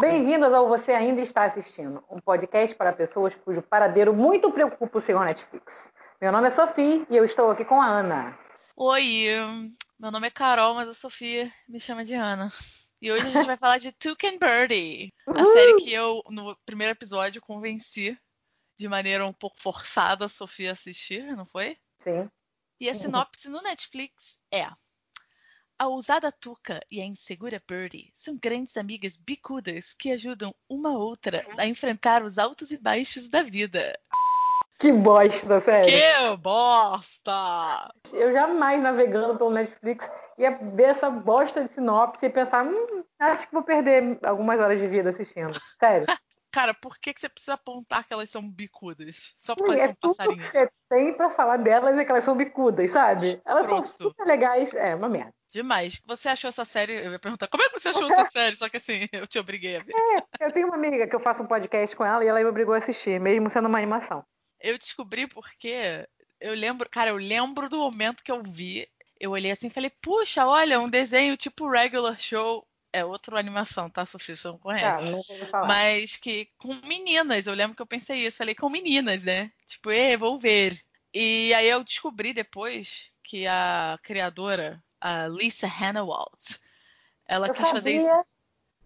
Bem-vindas ao Você Ainda Está Assistindo, um podcast para pessoas cujo paradeiro muito preocupa o senhor Netflix. Meu nome é Sofia e eu estou aqui com a Ana. Oi, meu nome é Carol, mas a Sofia me chama de Ana. E hoje a gente vai falar de Toucan Birdie, a série que eu, no primeiro episódio, convenci de maneira um pouco forçada a Sofia a assistir, não foi? Sim. E a sinopse no Netflix é: A ousada Tuca e a insegura Birdie são grandes amigas bicudas que ajudam uma outra a enfrentar os altos e baixos da vida. Que bosta, sério. Que bosta! Eu jamais navegando pelo Netflix ia ver essa bosta de sinopse e pensar, hum, acho que vou perder algumas horas de vida assistindo. Sério. Cara, por que, que você precisa apontar que elas são bicudas? Só porque elas é são passarinhos. Tudo que você tem pra falar delas é que elas são bicudas, sabe? Elas são super legais. É, uma merda. Demais. Você achou essa série? Eu ia perguntar, como é que você achou essa série? Só que assim, eu te obriguei a ver. Eu tenho uma amiga que eu faço um podcast com ela e ela me obrigou a assistir, mesmo sendo uma animação. Eu descobri porque eu lembro, cara, eu lembro do momento que eu vi. Eu olhei assim e falei, puxa, olha, um desenho tipo regular show. É outra animação, tá, Sofia? Você não conhece. Tá, não vou falar. Mas que com meninas, eu lembro que eu pensei isso, falei com meninas, né? Tipo, e vou ver. E aí eu descobri depois que a criadora, a Lisa Hannawalt, ela eu quis fazer isso.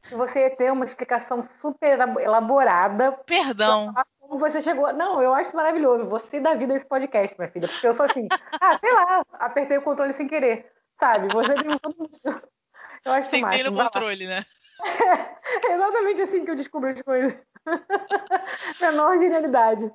que você ia ter uma explicação super elaborada Perdão. como você chegou. Não, eu acho maravilhoso. Você dá vida a esse podcast, minha filha. Porque eu sou assim, ah, sei lá, apertei o controle sem querer. Sabe? Você tem um. Eu acho máximo. no Vai lá. controle, né? É exatamente assim que eu descubro as coisas. Menor genialidade.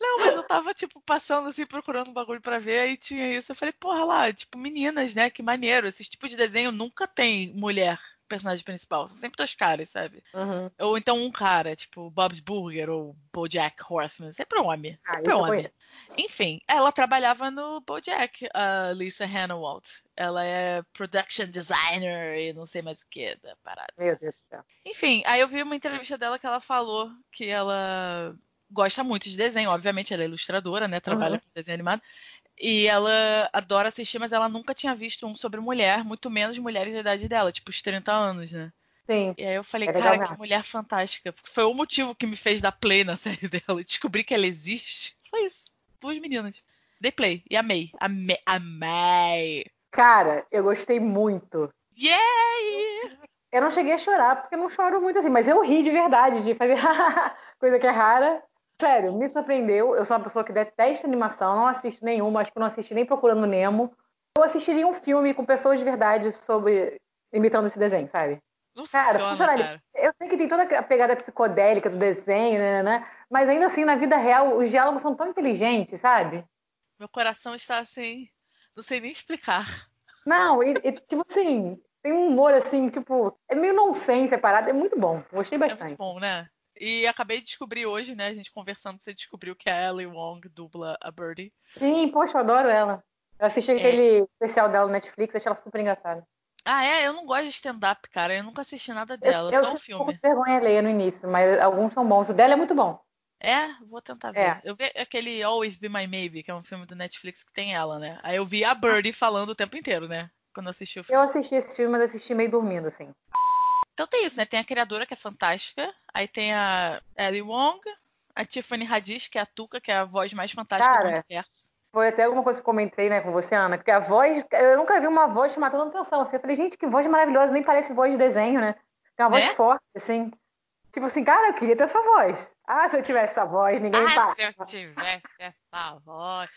Não, mas eu tava, tipo, passando assim, procurando um bagulho pra ver, aí tinha isso. Eu falei, porra lá, tipo, meninas, né? Que maneiro. Esse tipo de desenho nunca tem mulher personagem principal. São sempre dois caras, sabe? Uhum. Ou então um cara, tipo, Bob's Burger ou Bojack Horseman. Sempre um homem. Ah, Sempre um homem. Enfim, ela trabalhava no Bojack, a Lisa Hannawalt. Ela é production designer e não sei mais o que da parada. Meu Deus do céu. Enfim, aí eu vi uma entrevista dela que ela falou que ela gosta muito de desenho, obviamente ela é ilustradora, né? Trabalha Uhum. com desenho animado. E ela adora assistir, mas ela nunca tinha visto um sobre mulher, muito menos mulheres da idade dela, tipo os 30 anos, né? Sim. E aí eu falei, É cara, que mulher fantástica. Porque foi o motivo que me fez dar play na série dela. Descobrir que ela existe. Foi isso. Duas meninas. Dei play e amei. Amei. Amei. Cara, eu gostei muito. Yay! Eu não cheguei a chorar, porque eu não choro muito assim, mas eu ri de verdade, de fazer coisa que é rara. Sério, me surpreendeu. Eu sou uma pessoa que detesta animação, não assisto nenhuma, acho que não assisti nem Procurando Nemo. Eu assistiria um filme com pessoas de verdade sobre imitando esse desenho, sabe? Não Cara, funciona, cara. Eu sei que tem toda a pegada psicodélica do desenho, né, né, mas ainda assim, na vida real, os diálogos são tão inteligentes, sabe? Meu coração está assim. Não sei nem explicar. Não, e, e, tipo assim, tem um humor assim, tipo, é meio nonsense a parada, é muito bom. Gostei É muito bastante. bom, né? E acabei de descobrir hoje, né? A gente conversando, você descobriu que a Ellie Wong dubla a Birdie. Sim, poxa, eu adoro ela. Eu assisti É. aquele especial dela no Netflix, achei ela super engraçada. Ah, é? Eu não gosto de stand-up, cara. Eu nunca assisti nada dela, eu só um um pouco filme. de vergonha ler no início, mas alguns são bons. O dela é muito bom. É? Vou tentar ver. É. Eu vi aquele Always Be My Maybe, que é um filme do Netflix que tem ela, né? Aí eu vi a Birdie falando o tempo inteiro, né? Quando eu assisti o Eu filme. assisti esse filme, mas assisti meio dormindo, assim. Então tem isso, né? Tem a criadora, que é fantástica. Aí tem a Ellie Wong, a Tiffany Haddish, que é a Tuca, que é a voz mais fantástica do Cara, universo. Foi até alguma coisa que eu comentei, né, com você, Ana, porque a voz, eu nunca vi uma voz chamar tanta atenção, assim. Eu falei, gente, que voz maravilhosa, nem parece voz de desenho, né? Tem uma voz Né? forte, assim. Tipo assim, cara, eu queria ter essa voz. Ah, se eu tivesse essa voz, ninguém Ah, passa. se eu tivesse essa voz.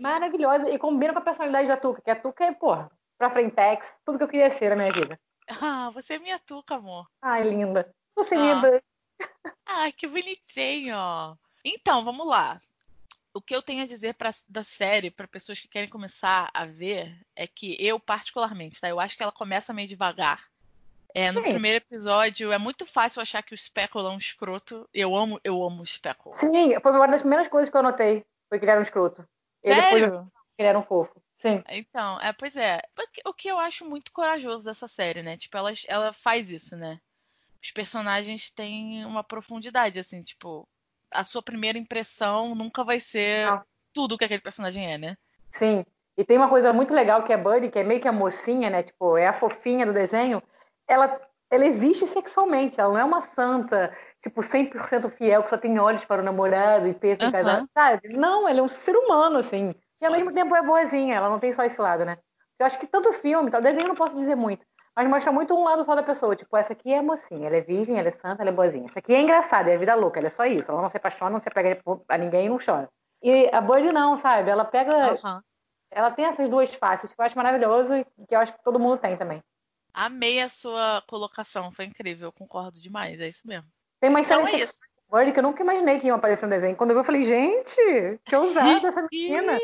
Maravilhosa. E combina com a personalidade da Tuca, que a Tuca é, porra, pra frentex, tudo que eu queria ser na minha vida. Ah, você é minha Tuca, amor. Ai, linda. Você é Ah. linda. Ai, que bonitinho. Então, vamos lá. O que eu tenho a dizer pra, da série para pessoas que querem começar a ver é que eu, particularmente, tá? Eu acho que ela começa meio devagar. É, no Sim. primeiro episódio é muito fácil achar que o Speckle é um escroto. Eu amo, eu amo o Speckle. Sim, foi uma das primeiras coisas que eu anotei. Foi que ele era um escroto. Depois Sério? que ele era um fofo. Sim. Então, é, pois é. O que eu acho muito corajoso dessa série, né? Tipo, ela, ela faz isso, né? Os personagens têm uma profundidade, assim, tipo, a sua primeira impressão nunca vai ser Não. tudo que aquele personagem é, né? Sim. E tem uma coisa muito legal que é Buddy, que é meio que a mocinha, né? Tipo, é a fofinha do desenho. Ela ela existe sexualmente, ela não é uma santa, tipo, 100% fiel, que só tem olhos para o namorado e pensa em casar, sabe? Não, ela é um ser humano, assim. E ao mesmo tempo é boazinha, ela não tem só esse lado, né? Eu acho que tanto filme, tal, desenho eu não posso dizer muito, mas mostra muito um lado só da pessoa. Tipo, essa aqui é mocinha, ela é virgem, ela é santa, ela é boazinha. Essa aqui é engraçada, é vida louca, ela é só isso. Ela não se apaixona, não se apega a ninguém e não chora. E a Bird não, sabe? Ela pega. Aham. Ela tem essas duas faces que eu acho maravilhoso e que eu acho que todo mundo tem também. Amei a sua colocação, foi incrível, eu concordo demais, é isso mesmo. Tem uma Então é isso. Bird que eu nunca imaginei que iam aparecer no desenho. Quando eu vi, eu falei, gente, que ousada essa menina.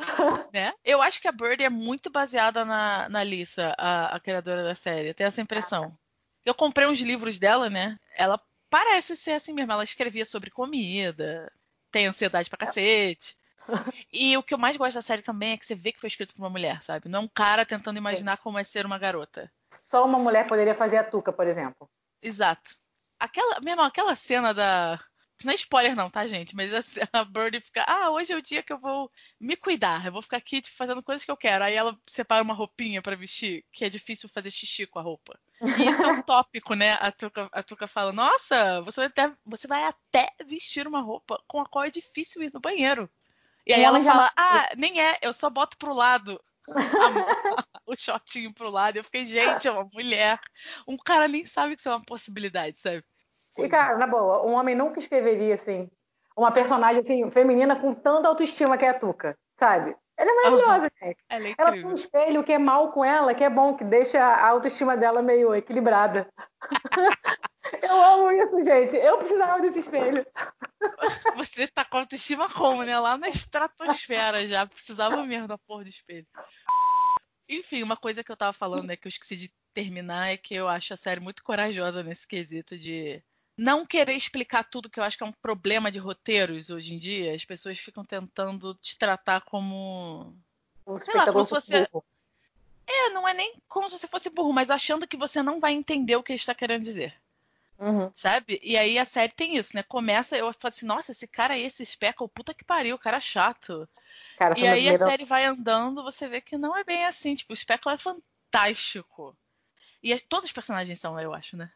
né? Eu acho que a Birdie é muito baseada na, na Lisa, a, a criadora da série. Tenho essa impressão. Eu comprei uns livros dela, né? Ela parece ser assim mesmo. Ela escrevia sobre comida, tem ansiedade pra cacete. E o que eu mais gosto da série também é que você vê que foi escrito por uma mulher, sabe? Não é um cara tentando imaginar como é ser uma garota. Só uma mulher poderia fazer a Tuca, por exemplo. Exato. Aquela, mesmo aquela cena da. Isso não é spoiler, não, tá, gente? Mas a, a Birdie fica. Ah, hoje é o dia que eu vou me cuidar. Eu vou ficar aqui tipo, fazendo coisas que eu quero. Aí ela separa uma roupinha pra vestir, que é difícil fazer xixi com a roupa. E isso é um tópico, né? A Tuca, a Tuca fala: Nossa, você vai, até, você vai até vestir uma roupa com a qual é difícil ir no banheiro. E aí ela já fala: Ah, nem é, eu só boto pro lado. o shortinho pro lado. Eu fiquei, gente, é uma mulher. Um cara nem sabe que isso é uma possibilidade, sabe? E, cara, na boa, um homem nunca escreveria, assim, uma personagem, assim, feminina com tanta autoestima que é a Tuca, sabe? Ela é maravilhosa, gente. Ela é Ela tem um espelho que é mal com ela, que é bom, que deixa a autoestima dela meio equilibrada. Eu amo isso, gente. Eu precisava desse espelho. Você tá com autoestima como, né? Lá na estratosfera já. Precisava mesmo da porra do espelho. Enfim, uma coisa que eu tava falando, né, que eu esqueci de terminar, é que eu acho a série muito corajosa nesse quesito de não querer explicar tudo, que eu acho que é um problema de roteiros hoje em dia. As pessoas ficam tentando te tratar como. O Sei lá, como se fosse você- burro. É, não é nem como se você fosse burro, mas achando que você não vai entender o que ele está querendo dizer. Uhum. Sabe? E aí a série tem isso, né? Começa, eu falo assim, nossa, esse cara aí, esse Speckle, puta que pariu, o cara é chato. Cara, E aí a série vai andando, você vê que não é bem assim. Tipo, o Speckle é fantástico. E é- todos os personagens são, eu acho, né?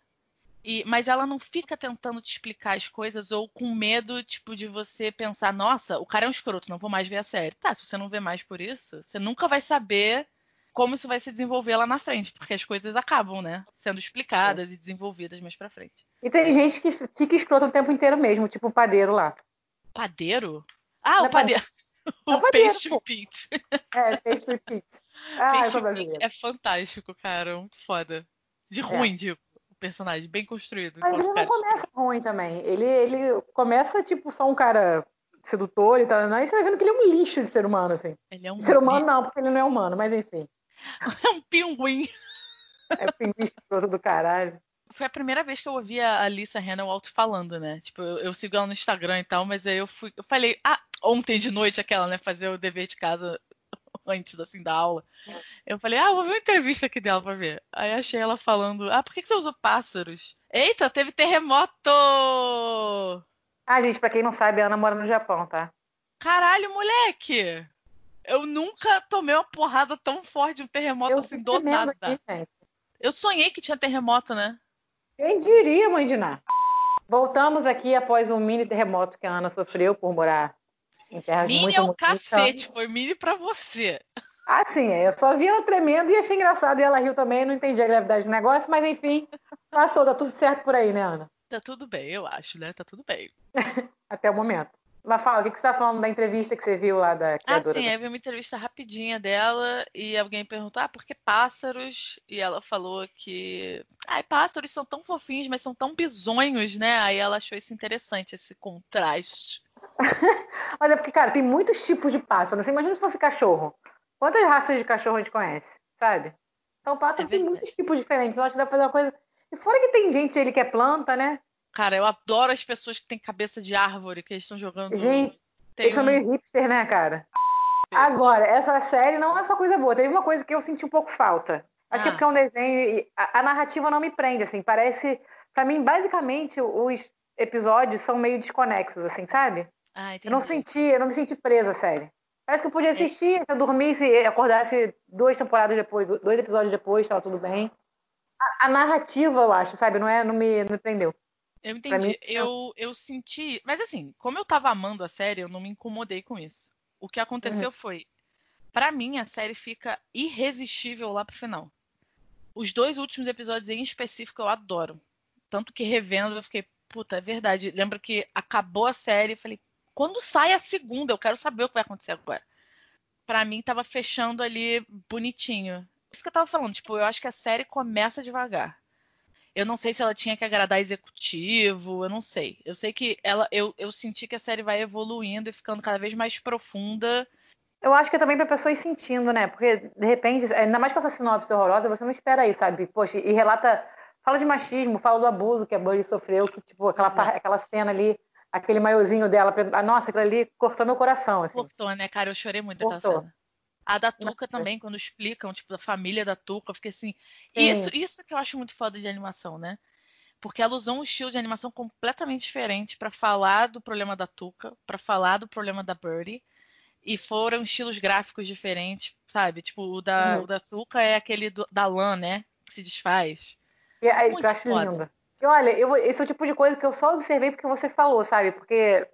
E, mas ela não fica tentando te explicar as coisas ou com medo, tipo, de você pensar, nossa, o cara é um escroto, não vou mais ver a série. Tá, se você não vê mais por isso, você nunca vai saber como isso vai se desenvolver lá na frente, porque as coisas acabam, né? Sendo explicadas e desenvolvidas mais pra frente. E tem gente que fica escrota o tempo inteiro mesmo, tipo o padeiro lá. Padeiro? Ah, Não o é padeiro. É O padeiro, Pastry. Pete. É, fez repeat. Ah, Pastry. Pete é fantástico, cara. Muito foda. De ruim, de o personagem, bem construído. Mas ele não começa ruim também. Ele, ele começa, tipo, só um cara sedutor e tal. Aí você vai vendo que ele é um lixo de ser humano, assim. Ele é um, ser humano não, porque ele não é humano, mas enfim. é um pinguim. É pinguim escroto do caralho. Foi a primeira vez que eu ouvi a a Lisa Hannawalt falando, né? Tipo, eu, eu sigo ela no Instagram e tal, mas aí eu fui. Eu falei, ah, ontem de noite aquela, né? Fazer o dever de casa antes, assim, da aula. Eu falei, ah, vou ver uma entrevista aqui dela pra ver. Aí achei ela falando, ah, por que que você usou pássaros? Eita, teve terremoto! Ah, gente, pra quem não sabe, a Ana mora no Japão, tá? Caralho, moleque! Eu nunca tomei uma porrada tão forte de um terremoto Eu assim do nada. aqui, gente. Eu sonhei que tinha terremoto, né? Quem diria, mãe de Ná? Voltamos aqui após um mini terremoto que a Ana sofreu por morar em terras Mini é o cacete, foi mini pra você. Ah, sim, eu só vi ela tremendo e achei engraçado. E ela riu também, não entendi a gravidade do negócio, mas enfim, passou, dá tudo certo por aí, né, Ana? Tá tudo bem, eu acho, né? Tá tudo bem. Até o momento. Mas fala, o que que você tá falando da entrevista que você viu lá da Ah, criadora? sim, eu vi uma entrevista rapidinha dela e alguém perguntou: ah, por que pássaros? E ela falou que. Ai, pássaros são tão fofinhos, mas são tão bizonhos, né? Aí ela achou isso interessante, esse contraste. Olha, porque, cara, tem muitos tipos de pássaro. Você imagina se fosse cachorro. Quantas raças de cachorro a gente conhece, sabe? Então, pássaro É tem muitos tipos diferentes. Eu acho que dá pra fazer uma coisa. E fora que tem gente ele que é planta, né? Cara, eu adoro as pessoas que têm cabeça de árvore, que eles estão jogando. Gente, Tem Eles são um- meio hipster, né, cara? Agora, essa série não é só coisa boa. Teve uma coisa que eu senti um pouco falta. Acho que é Ah. porque é um desenho e a, a narrativa não me prende, assim. Parece, pra mim, basicamente, os episódios são meio desconexos, assim, sabe? Ah, Eu não senti, eu não me senti presa à série. Parece que eu É. podia assistir, se eu dormisse e acordasse duas temporadas depois, dois episódios depois, tava tudo bem. A, a, narrativa, eu acho, sabe? Não, é, não, me, não me prendeu. Eu entendi. Mim, eu, eu senti. Mas assim, como eu tava amando a série, eu não me incomodei com isso. O que aconteceu uhum. foi. para mim, a série fica irresistível lá pro final. Os dois últimos episódios em específico eu adoro. Tanto que revendo eu fiquei, puta, é verdade. Lembra que acabou a série e falei, quando sai a segunda, eu quero saber o que vai acontecer agora. Para mim tava fechando ali bonitinho. Isso que eu tava falando, tipo, eu acho que a série começa devagar. Eu não sei se ela tinha que agradar executivo, eu não sei. Eu sei que ela, eu, eu senti que a série vai evoluindo e ficando cada vez mais profunda eu acho que é também para pessoas sentindo, né? Porque, de repente, ainda mais com essa sinopse horrorosa, você não espera aí, sabe? Poxa, e relata. Fala de machismo, fala do abuso que a Buddy sofreu, que, tipo, aquela, aquela cena ali, aquele maiozinho dela. Ah, nossa, aquilo ali cortou meu coração. Assim. Cortou, né, cara? Eu chorei muito cortou. aquela cena. A da Tuca também, quando explicam, tipo, da família da Tuca, eu fiquei assim. Isso, isso que eu acho muito foda de animação, né? Porque ela usou um estilo de animação completamente diferente para falar do problema da Tuca, para falar do problema da Birdie e foram estilos gráficos diferentes, sabe? Tipo, o da, uhum. o da Tuca é aquele do, da lã, né? Que se desfaz. E aí, Muito eu acho foda. lindo. E olha, eu, esse é o tipo de coisa que eu só observei porque você falou, sabe? Porque,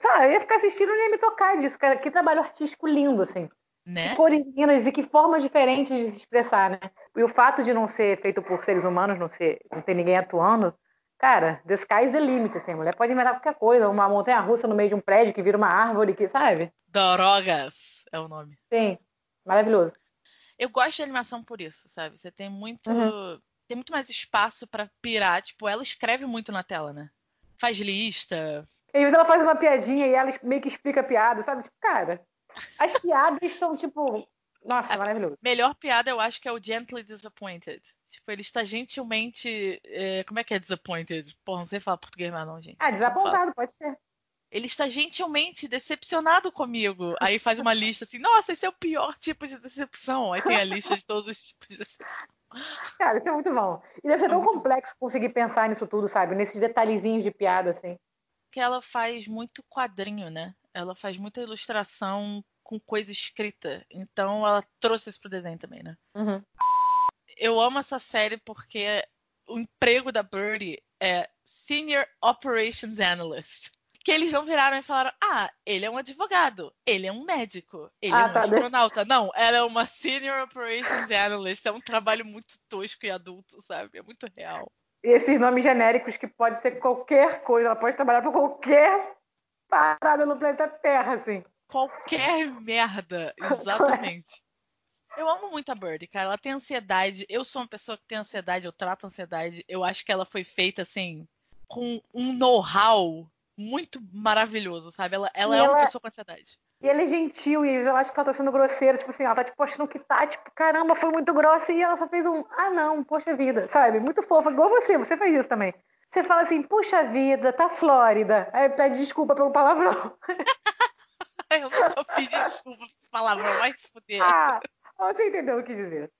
sabe, eu ia ficar assistindo e nem me tocar disso. Cara, que trabalho artístico lindo, assim. Né? Que cores lindas e que formas diferentes de se expressar, né? E o fato de não ser feito por seres humanos, não, ser, não ter ninguém atuando, cara, the sky is the limit, assim. A mulher pode inventar qualquer coisa. Uma montanha russa no meio de um prédio que vira uma árvore, que, sabe? Dorogas é o nome. Sim, maravilhoso. Eu gosto de animação por isso, sabe? Você tem muito. Uhum. Tem muito mais espaço para pirar. Tipo, ela escreve muito na tela, né? Faz lista. E às vezes ela faz uma piadinha e ela meio que explica a piada, sabe? Tipo, cara, as piadas são, tipo. Nossa, a maravilhoso. Melhor piada eu acho que é o Gently Disappointed. Tipo, ele está gentilmente. É... Como é que é disappointed? Porra, não sei falar português mais, não, gente. Ah, desapontado, pode ser ele está gentilmente decepcionado comigo. Aí faz uma lista assim, nossa, esse é o pior tipo de decepção. Aí tem a lista de todos os tipos de decepção. Cara, isso é muito bom. E deve ser é tão complexo bom. conseguir pensar nisso tudo, sabe? Nesses detalhezinhos de piada, assim. Que ela faz muito quadrinho, né? Ela faz muita ilustração com coisa escrita. Então ela trouxe isso pro desenho também, né? Uhum. Eu amo essa série porque o emprego da Birdie é Senior Operations Analyst que eles não viraram e falaram: ah, ele é um advogado, ele é um médico, ele ah, é um tá astronauta. Bem. Não, ela é uma Senior Operations Analyst. É um trabalho muito tosco e adulto, sabe? É muito real. E esses nomes genéricos que pode ser qualquer coisa, ela pode trabalhar para qualquer parada no planeta Terra, assim. Qualquer merda, exatamente. Eu amo muito a Birdie, cara. Ela tem ansiedade. Eu sou uma pessoa que tem ansiedade, eu trato ansiedade. Eu acho que ela foi feita assim, com um know-how muito maravilhoso, sabe? Ela, ela é ela, uma pessoa com ansiedade. E ela é gentil, e eu acho que ela tá sendo grosseira, tipo assim, ela tá tipo achando que tá, tipo, caramba, foi muito grossa, e ela só fez um, ah não, poxa vida, sabe? Muito fofa, igual você, você fez isso também. Você fala assim, puxa vida, tá Flórida. Aí pede desculpa pelo palavrão. eu não só pedi desculpa pelo palavrão, vai se fuder. Ah, você entendeu o que dizer.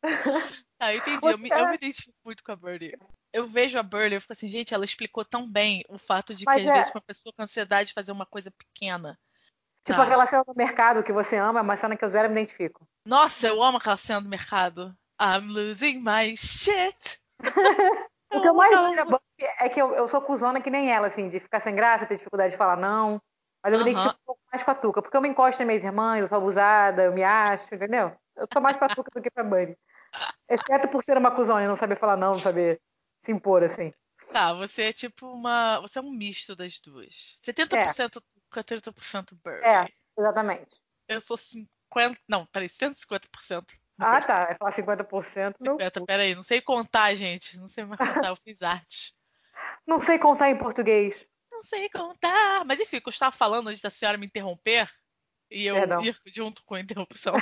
Ah, eu entendi. Eu me, eu me, identifico muito com a Birdie. Eu vejo a Birdie e fico assim, gente, ela explicou tão bem o fato de Mas que, às é... vezes, uma pessoa com ansiedade fazer uma coisa pequena. Tipo tá. aquela cena do mercado que você ama, é uma cena que eu zero me identifico. Nossa, eu amo aquela cena do mercado. I'm losing my shit. o que eu mais amo é que eu, eu sou cuzona que nem ela, assim, de ficar sem graça, ter dificuldade de falar não. Mas eu me identifico um pouco mais com a Tuca, porque eu me encosto nas minhas irmãs, eu sou abusada, eu me acho, entendeu? Eu tô mais pra Tuca do que pra Bunny. Exceto por ser uma cuzona e não saber falar não, não saber se impor, assim. Tá, você é tipo uma. Você é um misto das duas. 70% é. Tuca, 30% Bird. É, exatamente. Eu sou 50. Não, peraí, 150%. Ah, tá. É falar 50%. 50, peraí, não sei contar, gente. Não sei mais contar, eu fiz arte. Não sei contar em português. Não sei contar. Mas enfim, eu estava falando antes da senhora me interromper, e eu Perdão. ir junto com a interrupção,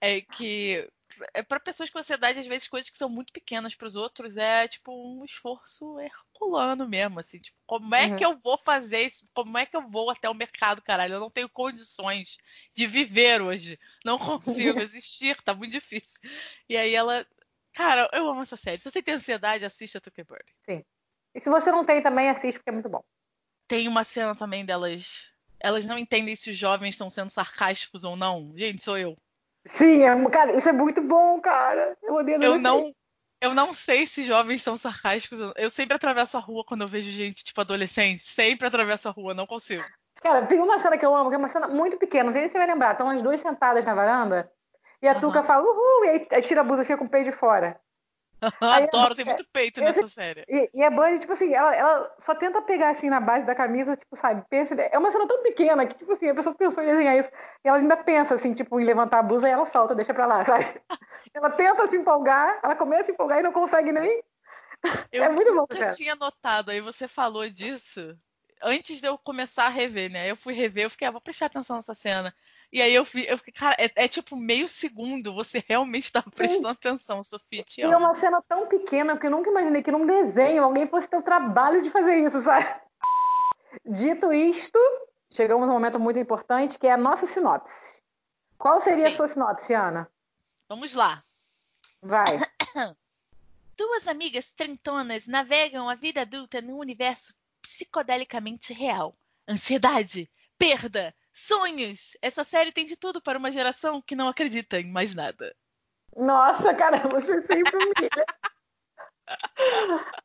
é que é para pessoas com ansiedade, às vezes coisas que são muito pequenas para os outros é tipo um esforço herculano mesmo, assim, tipo, como é uhum. que eu vou fazer isso? Como é que eu vou até o mercado, caralho? Eu não tenho condições de viver hoje. Não consigo existir, tá muito difícil. E aí ela, cara, eu amo essa série. Se você tem ansiedade, assista Tucker Bird. Sim. E se você não tem também, assiste porque é muito bom. Tem uma cena também delas elas não entendem se os jovens estão sendo sarcásticos ou não. Gente, sou eu. Sim, é, cara, isso é muito bom, cara. Eu odeio Eu não, Eu não sei se jovens são sarcásticos. Eu sempre atravesso a rua quando eu vejo gente, tipo, adolescente. Sempre atravesso a rua, não consigo. Cara, tem uma cena que eu amo, que é uma cena muito pequena, não sei se você vai lembrar. Estão as duas sentadas na varanda e a uhum. Tuca fala, uhul, e aí, tira a blusa e fica com o peito de fora. Adoro, tem muito peito nessa série. E, e a Bunny, tipo assim, ela, ela, só tenta pegar assim na base da camisa, tipo, sabe, pensa. É uma cena tão pequena que, tipo assim, a pessoa pensou em desenhar isso. E ela ainda pensa, assim, tipo, em levantar a blusa e ela solta, deixa pra lá, sabe? Ela tenta se empolgar, ela começa a se empolgar e não consegue nem. Eu é muito bom, cara. Eu tinha notado, aí você falou disso antes de eu começar a rever, né? Eu fui rever, eu fiquei, ah, vou prestar atenção nessa cena. E aí eu, eu fiquei, cara, é, é, tipo meio segundo, você realmente estava prestando atenção, Sofia. Te e é uma cena tão pequena que eu nunca imaginei que num desenho alguém fosse ter o trabalho de fazer isso, sabe? Dito isto, chegamos a um momento muito importante que é a nossa sinopse. Qual seria Sim. a sua sinopse, Ana? Vamos lá. Vai. Duas amigas trentonas navegam a vida adulta num universo psicodelicamente real. Ansiedade, perda, Sonhos! Essa série tem de tudo para uma geração que não acredita em mais nada. Nossa, cara, você sempre humilha.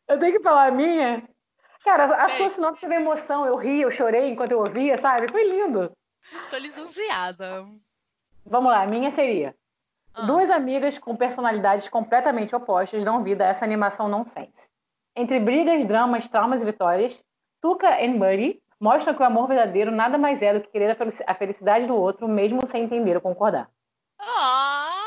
eu tenho que falar a minha? Cara, a sua sinopse teve emoção. Eu ri, eu chorei enquanto eu ouvia, sabe? Foi lindo. Tô lisonjeada. Vamos lá, a minha seria. Ah. Duas amigas com personalidades completamente opostas dão vida a essa animação nonsense. Entre brigas, dramas, traumas e vitórias, Tuca e Buddy mostram que o amor verdadeiro nada mais é do que querer a felicidade do outro, mesmo sem entender ou concordar. Ah!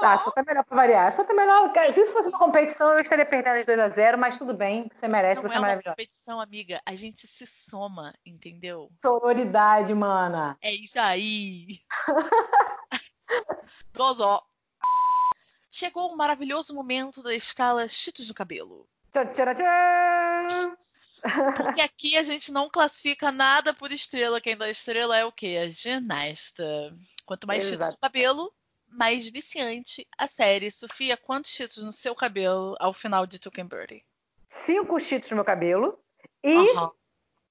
Tá, só tá melhor pra variar. Só tá melhor. Se isso fosse uma competição, eu estaria perdendo de 2 a 0 mas tudo bem, você merece, Não você é, é maravilhosa. competição, amiga. A gente se soma, entendeu? Sororidade, mana. É isso aí. Dozó. Chegou o um maravilhoso momento da escala Cheetos no cabelo. Tchau, tchau, tchau. Porque aqui a gente não classifica nada por estrela. Quem dá estrela é o quê? A ginasta. Quanto mais cheetos no cabelo, mais viciante a série. Sofia, quantos cheetos no seu cabelo ao final de Tuken Birdie? Cinco cheetos no meu cabelo. E uhum.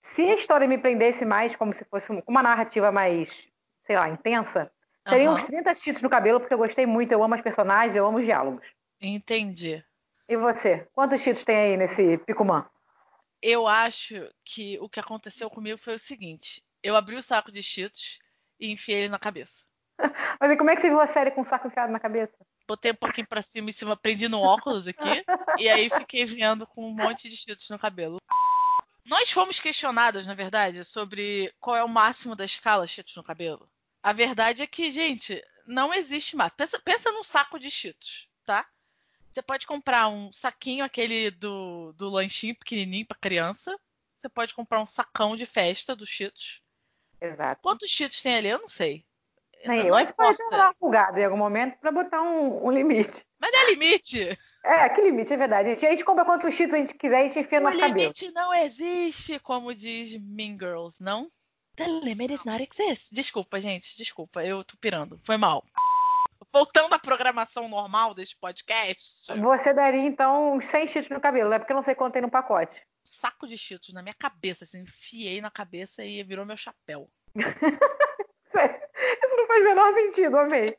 se a história me prendesse mais, como se fosse uma narrativa mais, sei lá, intensa, seriam uhum. uns 30 cheetos no cabelo, porque eu gostei muito. Eu amo as personagens, eu amo os diálogos. Entendi. E você? Quantos cheetos tem aí nesse Picumã? Eu acho que o que aconteceu comigo foi o seguinte: eu abri o saco de Cheetos e enfiei ele na cabeça. Mas e como é que você viu a série com o saco enfiado na cabeça? Botei um pouquinho pra cima, em cima, prendi no óculos aqui, e aí fiquei vendo com um monte de Cheetos no cabelo. Nós fomos questionados, na verdade, sobre qual é o máximo da escala Cheetos no cabelo. A verdade é que, gente, não existe máximo. Pensa, pensa num saco de Cheetos, tá? Você pode comprar um saquinho, aquele do, do lanchinho pequenininho para criança. Você pode comprar um sacão de festa dos Cheetos. Exato. Quantos Cheetos tem ali? Eu não sei. Nem, eu acho que pode dar uma em algum momento para botar um, um, limite. Mas não é limite. É, que limite, é verdade. A gente, a gente compra quantos cheetos a gente quiser e a gente enfia no nosso cabelo. O limite não existe, como diz Mean Girls, não? The limit is not exist. Desculpa, gente, desculpa, eu tô pirando. Foi mal voltando à programação normal deste podcast. Você daria, então, uns 100 cheetos no cabelo, né? Porque eu não sei quanto tem no pacote. Saco de cheetos na minha cabeça, assim, enfiei na cabeça e virou meu chapéu. Isso não faz o menor sentido, amei.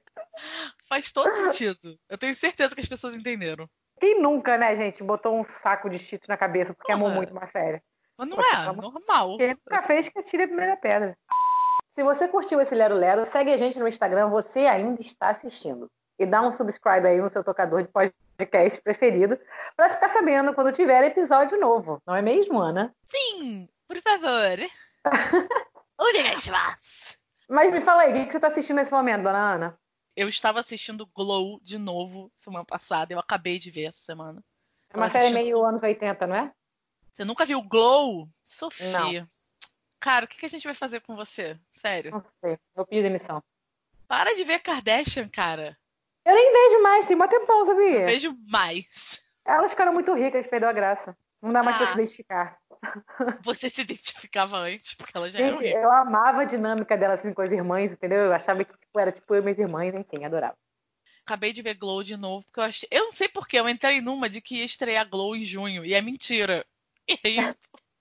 Faz todo sentido. Eu tenho certeza que as pessoas entenderam. Quem nunca, né, gente, botou um saco de cheetos na cabeça porque Porra. amou muito uma série? Mas não Poxa, é, normal. Quem nunca fez que atire a primeira pedra. Se você curtiu esse Lero Lero, segue a gente no Instagram, você ainda está assistindo. E dá um subscribe aí no seu tocador de podcast preferido para ficar sabendo quando tiver episódio novo. Não é mesmo, Ana? Sim, por favor. Mas me fala aí, o que você está assistindo nesse momento, dona Ana? Eu estava assistindo Glow de novo semana passada. Eu acabei de ver essa semana. É uma série meio anos 80, não é? Você nunca viu Glow? Sofia. Não. Cara, o que, que a gente vai fazer com você? Sério. Não sei. Vou pedir demissão. Para de ver Kardashian, cara. Eu nem vejo mais, tem um tempão, sabia? Eu vejo mais. Elas ficaram muito ricas, perdeu a graça. Não dá mais ah. pra se identificar. Você se identificava antes, porque ela já Gente, era eu amava a dinâmica delas assim, com as irmãs, entendeu? Eu achava que tipo, era tipo eu e minhas irmãs, enfim, adorava. Acabei de ver Glow de novo, porque eu achei. Eu não sei porquê, eu entrei numa de que ia estrear Glow em junho, e é mentira. E aí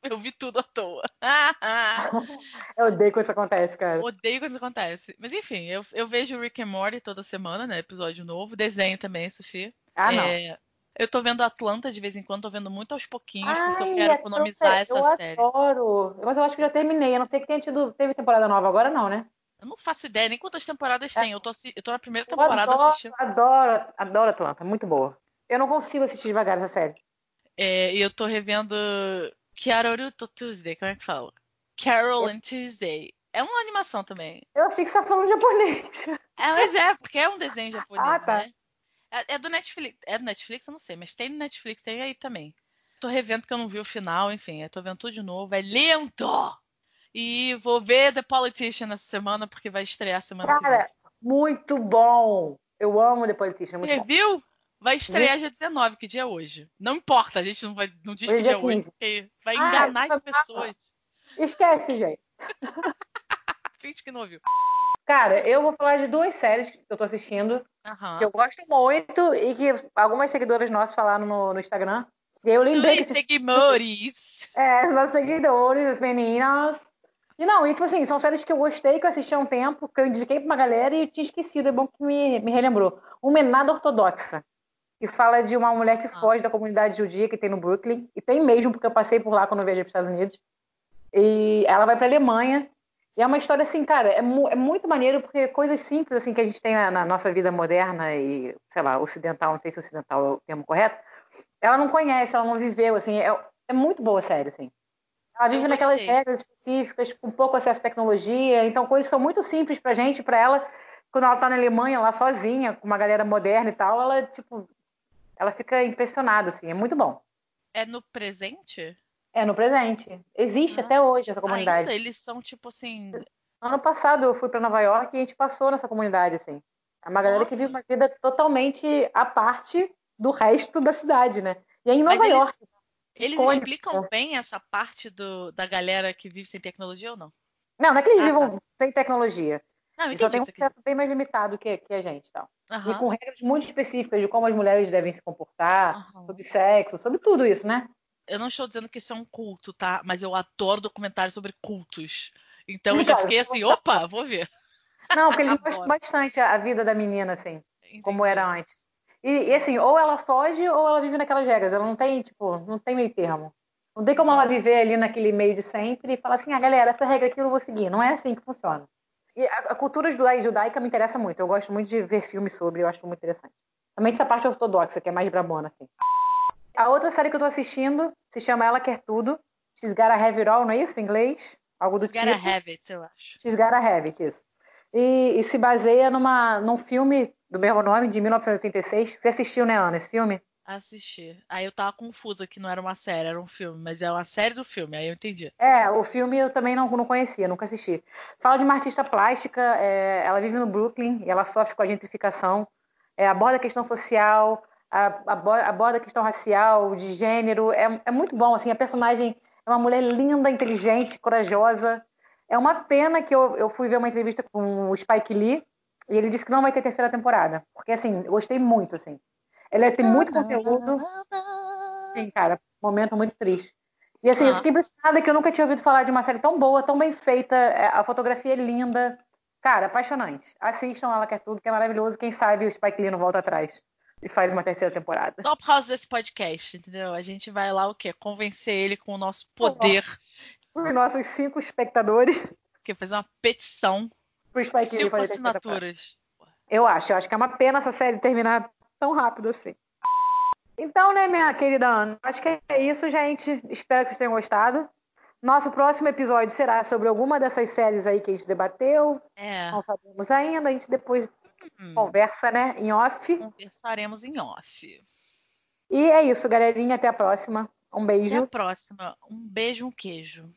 eu vi tudo à toa. eu odeio quando isso acontece, cara. Odeio quando isso acontece. Mas enfim, eu, eu vejo Rick and Morty toda semana, né? Episódio novo. Desenho também, Sofia. Ah, não. É, eu tô vendo Atlanta de vez em quando, tô vendo muito aos pouquinhos, porque eu Ai, quero é economizar essa eu série. adoro. Mas eu acho que já terminei. A não sei que tenha tido, teve temporada nova agora, não, né? Eu não faço ideia nem quantas temporadas tem. Eu tô, eu tô na primeira É. Eu temporada adoro, assistindo. adoro, adoro Atlanta. Muito boa. Eu não consigo assistir devagar essa série. É, e eu tô revendo Kyaroruto Tuesday, como é que fala? Carol and Tuesday. É uma animação também. Eu achei que você estava falando japonês. É, mas é, porque é um desenho japonês, Ah, tá. né? É, é do Netflix. É do Netflix? Eu não sei, mas tem no Netflix, tem aí também. Tô revendo porque eu não vi o final, enfim, eu tô vendo tudo de novo. É lento! E vou ver The Politician essa semana, porque vai estrear semana que vem. Cara, muito bom. Eu amo The Politician, muito Você bom. viu? Vai estrear dia 19, que dia é hoje? Não importa, a gente não, vai, não diz Hoje que é dia é hoje, 15. porque vai Ah, enganar as tá pessoas. Esquece, gente. Finge que não ouviu. Cara, eu vou falar de duas séries que eu tô assistindo, Aham. que eu gosto muito e que algumas seguidoras nossas falaram no, no Instagram. E eu lembrei Dois que seguidores. É, os nossos seguidores, as meninas. E não, e tipo assim, são séries que eu gostei, que eu assisti há um tempo, que eu indiquei pra uma galera e eu tinha esquecido, é bom que me, me relembrou. Uma é Nada Ortodoxa, que fala de uma mulher que Ah. foge da comunidade judia que tem no Brooklyn, e tem mesmo, porque eu passei por lá quando eu viajei para os Estados Unidos. E ela vai pra Alemanha, e é uma história assim, cara, é, mu- é muito maneiro, porque coisas simples assim que a gente tem na, na nossa vida moderna e, sei lá, ocidental, não sei se ocidental é o termo correto, ela não conhece, ela não viveu, assim, é, é muito boa a série, assim. Ela vive naquelas regras específicas, com pouco acesso à tecnologia, então coisas são muito simples pra gente, pra ela, quando ela tá na Alemanha, lá sozinha, com uma galera moderna e tal, ela, tipo, ela fica impressionada, assim, é muito bom. É no presente? É no presente. Existe Ah, até hoje essa comunidade. Ainda eles são tipo assim. Ano passado eu fui pra Nova York e a gente passou nessa comunidade, assim. É uma galera que Nossa. vive uma vida totalmente à parte do resto da cidade, né? E é em Mas Nova ele- York. Eles Icônico. explicam bem essa parte do, da galera que vive sem tecnologia ou não? Não, não é que eles Ah, vivam sem tecnologia. Não, só entendi têm o um acesso bem mais limitado que, que a gente, tal. E Aham, com regras muito específicas de como as mulheres devem se comportar, aham. sobre sexo, sobre tudo isso, né? Eu não estou dizendo que isso é um culto, tá? Mas eu adoro documentários sobre cultos. Então eu já Cara, fiquei assim, opa, vou ver. Não, porque eles mostram bastante a, vida da menina, assim, como Entendi. era antes. E, e, assim, ou ela foge ou ela vive naquelas regras. Ela não tem, tipo, não tem meio termo. Não tem como ela viver ali naquele meio de sempre e falar assim, ah, galera, essa regra aqui eu não vou seguir. Não é assim que funciona. E a, a cultura judaica me interessa muito. Eu gosto muito de ver filmes sobre, eu acho muito interessante. Também essa parte ortodoxa, que é mais brabona, assim. A outra série que eu tô assistindo se chama Ela Quer Tudo. She's Gotta Have It All, não é isso em inglês? Algo do gotta tipo. have it, eu acho. She's Gotta Have It, isso. E, e se baseia numa, num filme do mesmo nome, de 1986. Você assistiu, né, Ana, esse filme? Assistir. Aí eu tava confusa que não era uma série, era um filme, mas é uma série do filme, aí eu entendi. É, o filme eu também não, não conhecia, nunca assisti. Fala de uma artista plástica, é, ela vive no Brooklyn e ela sofre com a gentrificação, é, aborda a questão social, a- abo- aborda a questão racial, de gênero. É, é muito bom, assim, a personagem é uma mulher linda, inteligente, corajosa. É uma pena que eu, eu fui ver uma entrevista com o Spike Lee e ele disse que não vai ter terceira temporada, porque, assim, eu gostei muito, assim. Ele tem muito conteúdo. Sim, cara, momento muito triste. E assim, eu Ah. fiquei impressionada que eu nunca tinha ouvido falar de uma série tão boa, tão bem feita, é, a fotografia é linda. Cara, apaixonante. Assistam Ela Quer Tudo, que é maravilhoso. Quem sabe o Spike Lee não volta atrás e faz uma terceira temporada. Top House desse podcast, entendeu? A gente vai lá o quê? Convencer ele com o nosso poder, Os nossos cinco espectadores, que é fazer uma petição, pro Spike Lee cinco fazer assinaturas. Eu acho, eu acho que é uma pena essa série terminar tão rápido assim. Então, né, minha querida Ana, acho que é isso, gente. Espero que vocês tenham gostado. Nosso próximo episódio será sobre alguma dessas séries aí que a gente debateu. É, Não sabemos ainda, a gente depois hum, conversa, né, em off. conversaremos em off. E é isso, galerinha. Até a próxima. Um Até beijo. a próxima. Um beijo, um queijo.